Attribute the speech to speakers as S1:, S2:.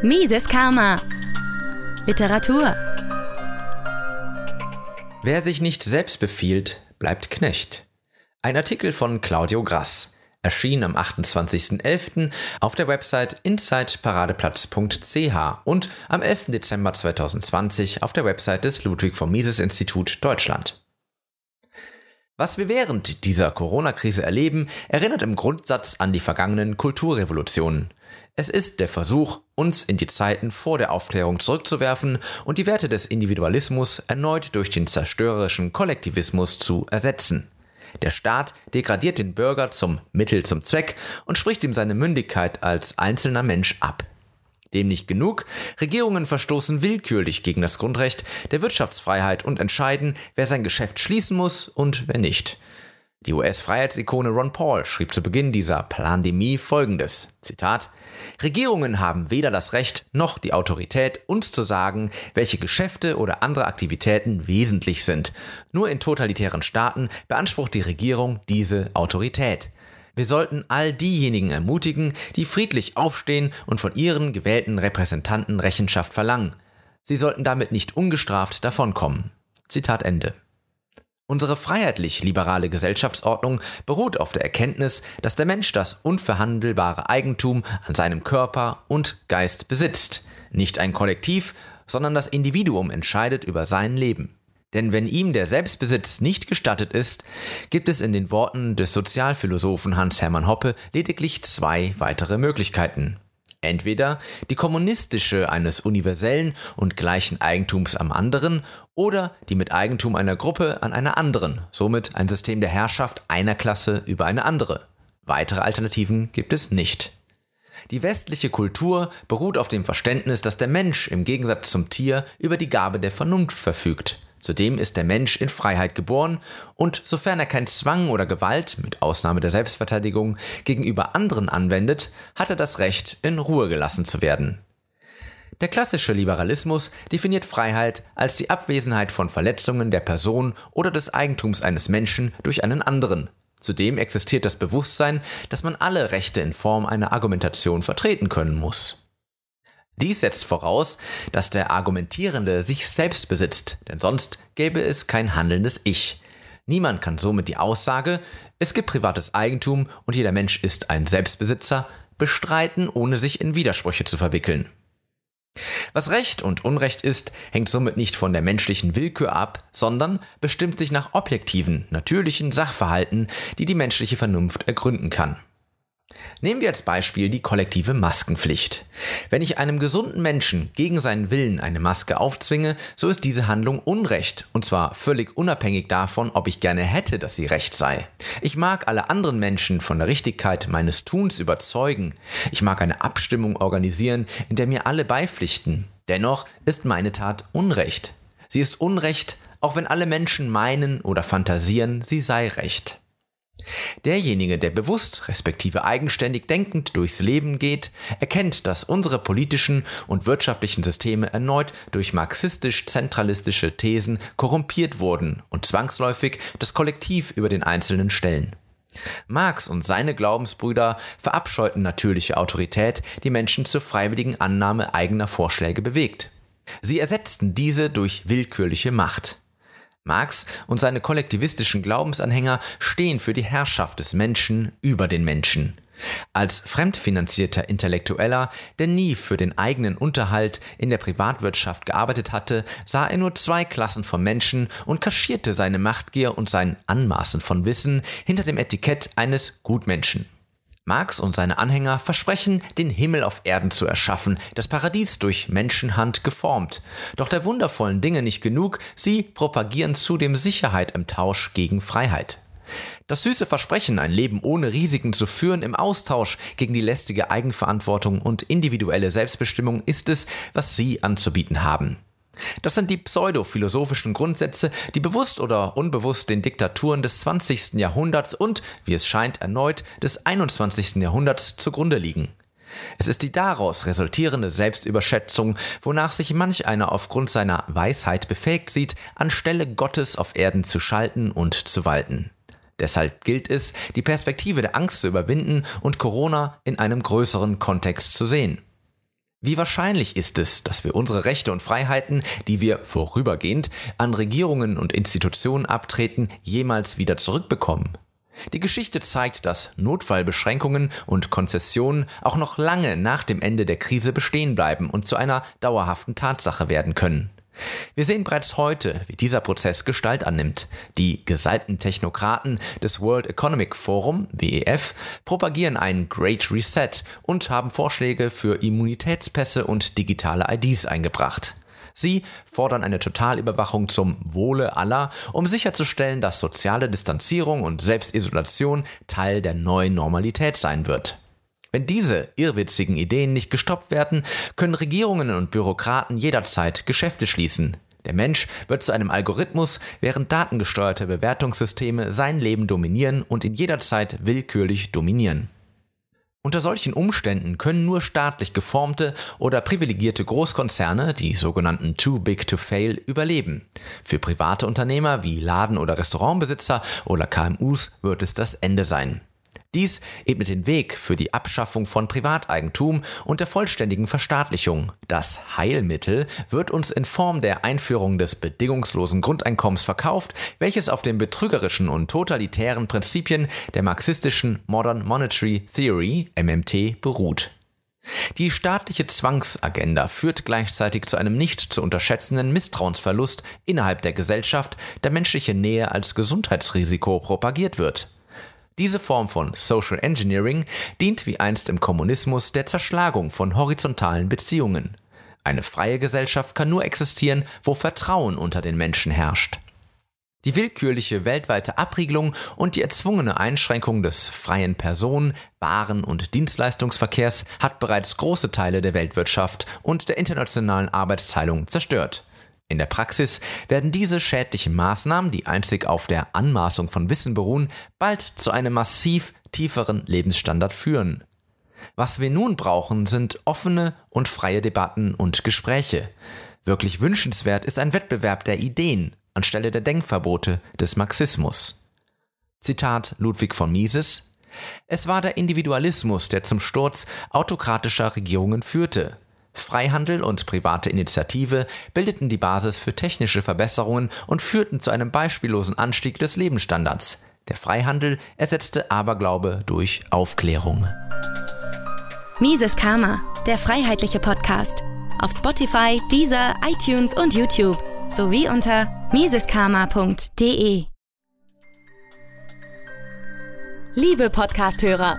S1: Mises Karma. Literatur.
S2: Wer sich nicht selbst befiehlt, bleibt Knecht. Ein Artikel von Claudio Grass erschien am 28.11. auf der Website insightparadeplatz.ch und am 11. Dezember 2020 auf der Website des Ludwig von Mises Institut Deutschland. Was wir während dieser Corona-Krise erleben, erinnert im Grundsatz an die vergangenen Kulturrevolutionen. Es ist der Versuch, uns in die Zeiten vor der Aufklärung zurückzuwerfen und die Werte des Individualismus erneut durch den zerstörerischen Kollektivismus zu ersetzen. Der Staat degradiert den Bürger zum Mittel zum Zweck und spricht ihm seine Mündigkeit als einzelner Mensch ab. Dem nicht genug, Regierungen verstoßen willkürlich gegen das Grundrecht der Wirtschaftsfreiheit und entscheiden, wer sein Geschäft schließen muss und wer nicht. Die US-Freiheitsikone Ron Paul schrieb zu Beginn dieser Plandemie folgendes: Zitat: Regierungen haben weder das Recht noch die Autorität, uns zu sagen, welche Geschäfte oder andere Aktivitäten wesentlich sind. Nur in totalitären Staaten beansprucht die Regierung diese Autorität. Wir sollten all diejenigen ermutigen, die friedlich aufstehen und von ihren gewählten Repräsentanten Rechenschaft verlangen. Sie sollten damit nicht ungestraft davonkommen. Zitat Ende. Unsere freiheitlich-liberale Gesellschaftsordnung beruht auf der Erkenntnis, dass der Mensch das unverhandelbare Eigentum an seinem Körper und Geist besitzt. Nicht ein Kollektiv, sondern das Individuum entscheidet über sein Leben. Denn wenn ihm der Selbstbesitz nicht gestattet ist, gibt es in den Worten des Sozialphilosophen Hans-Hermann Hoppe lediglich zwei weitere Möglichkeiten. Entweder die kommunistische eines universellen und gleichen Eigentums am anderen oder die mit Eigentum einer Gruppe an einer anderen, somit ein System der Herrschaft einer Klasse über eine andere. Weitere Alternativen gibt es nicht. Die westliche Kultur beruht auf dem Verständnis, dass der Mensch im Gegensatz zum Tier über die Gabe der Vernunft verfügt. Zudem ist der Mensch in Freiheit geboren und sofern er kein Zwang oder Gewalt, mit Ausnahme der Selbstverteidigung, gegenüber anderen anwendet, hat er das Recht, in Ruhe gelassen zu werden. Der klassische Liberalismus definiert Freiheit als die Abwesenheit von Verletzungen der Person oder des Eigentums eines Menschen durch einen anderen. Zudem existiert das Bewusstsein, dass man alle Rechte in Form einer Argumentation vertreten können muss. Dies setzt voraus, dass der Argumentierende sich selbst besitzt, denn sonst gäbe es kein handelndes Ich. Niemand kann somit die Aussage, es gibt privates Eigentum und jeder Mensch ist ein Selbstbesitzer, bestreiten, ohne sich in Widersprüche zu verwickeln. Was Recht und Unrecht ist, hängt somit nicht von der menschlichen Willkür ab, sondern bestimmt sich nach objektiven, natürlichen Sachverhalten, die die menschliche Vernunft ergründen kann. Nehmen wir als Beispiel die kollektive Maskenpflicht. Wenn ich einem gesunden Menschen gegen seinen Willen eine Maske aufzwinge, so ist diese Handlung Unrecht, und zwar völlig unabhängig davon, ob ich gerne hätte, dass sie recht sei. Ich mag alle anderen Menschen von der Richtigkeit meines Tuns überzeugen. Ich mag eine Abstimmung organisieren, in der mir alle beipflichten. Dennoch ist meine Tat Unrecht. Sie ist Unrecht, auch wenn alle Menschen meinen oder fantasieren, sie sei recht. Derjenige, der bewusst respektive eigenständig denkend durchs Leben geht, erkennt, dass unsere politischen und wirtschaftlichen Systeme erneut durch marxistisch-zentralistische Thesen korrumpiert wurden und zwangsläufig das Kollektiv über den Einzelnen stellen. Marx und seine Glaubensbrüder verabscheuten natürliche Autorität, die Menschen zur freiwilligen Annahme eigener Vorschläge bewegt. Sie ersetzten diese durch willkürliche Macht. Marx und seine kollektivistischen Glaubensanhänger stehen für die Herrschaft des Menschen über den Menschen. Als fremdfinanzierter Intellektueller, der nie für den eigenen Unterhalt in der Privatwirtschaft gearbeitet hatte, sah er nur zwei Klassen von Menschen und kaschierte seine Machtgier und sein Anmaßen von Wissen hinter dem Etikett eines Gutmenschen. Marx und seine Anhänger versprechen, den Himmel auf Erden zu erschaffen, das Paradies durch Menschenhand geformt. Doch der wundervollen Dinge nicht genug, sie propagieren zudem Sicherheit im Tausch gegen Freiheit. Das süße Versprechen, ein Leben ohne Risiken zu führen im Austausch gegen die lästige Eigenverantwortung und individuelle Selbstbestimmung ist es, was sie anzubieten haben. Das sind die pseudophilosophischen Grundsätze, die bewusst oder unbewusst den Diktaturen des 20. Jahrhunderts und, wie es scheint, erneut des 21. Jahrhunderts zugrunde liegen. Es ist die daraus resultierende Selbstüberschätzung, wonach sich manch einer aufgrund seiner Weisheit befähigt sieht, anstelle Gottes auf Erden zu schalten und zu walten. Deshalb gilt es, die Perspektive der Angst zu überwinden und Corona in einem größeren Kontext zu sehen. Wie wahrscheinlich ist es, dass wir unsere Rechte und Freiheiten, die wir vorübergehend an Regierungen und Institutionen abtreten, jemals wieder zurückbekommen? Die Geschichte zeigt, dass Notfallbeschränkungen und Konzessionen auch noch lange nach dem Ende der Krise bestehen bleiben und zu einer dauerhaften Tatsache werden können. Wir sehen bereits heute, wie dieser Prozess Gestalt annimmt. Die gesalbten Technokraten des World Economic Forum, WEF, propagieren einen Great Reset und haben Vorschläge für Immunitätspässe und digitale IDs eingebracht. Sie fordern eine Totalüberwachung zum Wohle aller, um sicherzustellen, dass soziale Distanzierung und Selbstisolation Teil der neuen Normalität sein wird. Wenn diese irrwitzigen Ideen nicht gestoppt werden, können Regierungen und Bürokraten jederzeit Geschäfte schließen. Der Mensch wird zu einem Algorithmus, während datengesteuerte Bewertungssysteme sein Leben dominieren und ihn jederzeit willkürlich dominieren. Unter solchen Umständen können nur staatlich geformte oder privilegierte Großkonzerne, die sogenannten Too Big to Fail, überleben. Für private Unternehmer wie Laden- oder Restaurantbesitzer oder KMUs wird es das Ende sein. Dies ebnet den Weg für die Abschaffung von Privateigentum und der vollständigen Verstaatlichung. Das Heilmittel wird uns in Form der Einführung des bedingungslosen Grundeinkommens verkauft, welches auf den betrügerischen und totalitären Prinzipien der marxistischen Modern Monetary Theory MMT beruht. Die staatliche Zwangsagenda führt gleichzeitig zu einem nicht zu unterschätzenden Misstrauensverlust innerhalb der Gesellschaft, da menschliche Nähe als Gesundheitsrisiko propagiert wird. Diese Form von Social Engineering dient wie einst im Kommunismus der Zerschlagung von horizontalen Beziehungen. Eine freie Gesellschaft kann nur existieren, wo Vertrauen unter den Menschen herrscht. Die willkürliche weltweite Abriegelung und die erzwungene Einschränkung des freien Personen-, Waren- und Dienstleistungsverkehrs hat bereits große Teile der Weltwirtschaft und der internationalen Arbeitsteilung zerstört. In der Praxis werden diese schädlichen Maßnahmen, die einzig auf der Anmaßung von Wissen beruhen, bald zu einem massiv tieferen Lebensstandard führen. Was wir nun brauchen, sind offene und freie Debatten und Gespräche. Wirklich wünschenswert ist ein Wettbewerb der Ideen anstelle der Denkverbote des Marxismus. Zitat Ludwig von Mises Es war der Individualismus, der zum Sturz autokratischer Regierungen führte. Freihandel und private Initiative bildeten die Basis für technische Verbesserungen und führten zu einem beispiellosen Anstieg des Lebensstandards. Der Freihandel ersetzte Aberglaube durch Aufklärung.
S1: Mises Karma, der freiheitliche Podcast. Auf Spotify, Deezer, iTunes und YouTube sowie unter miseskarma.de. Liebe Podcasthörer,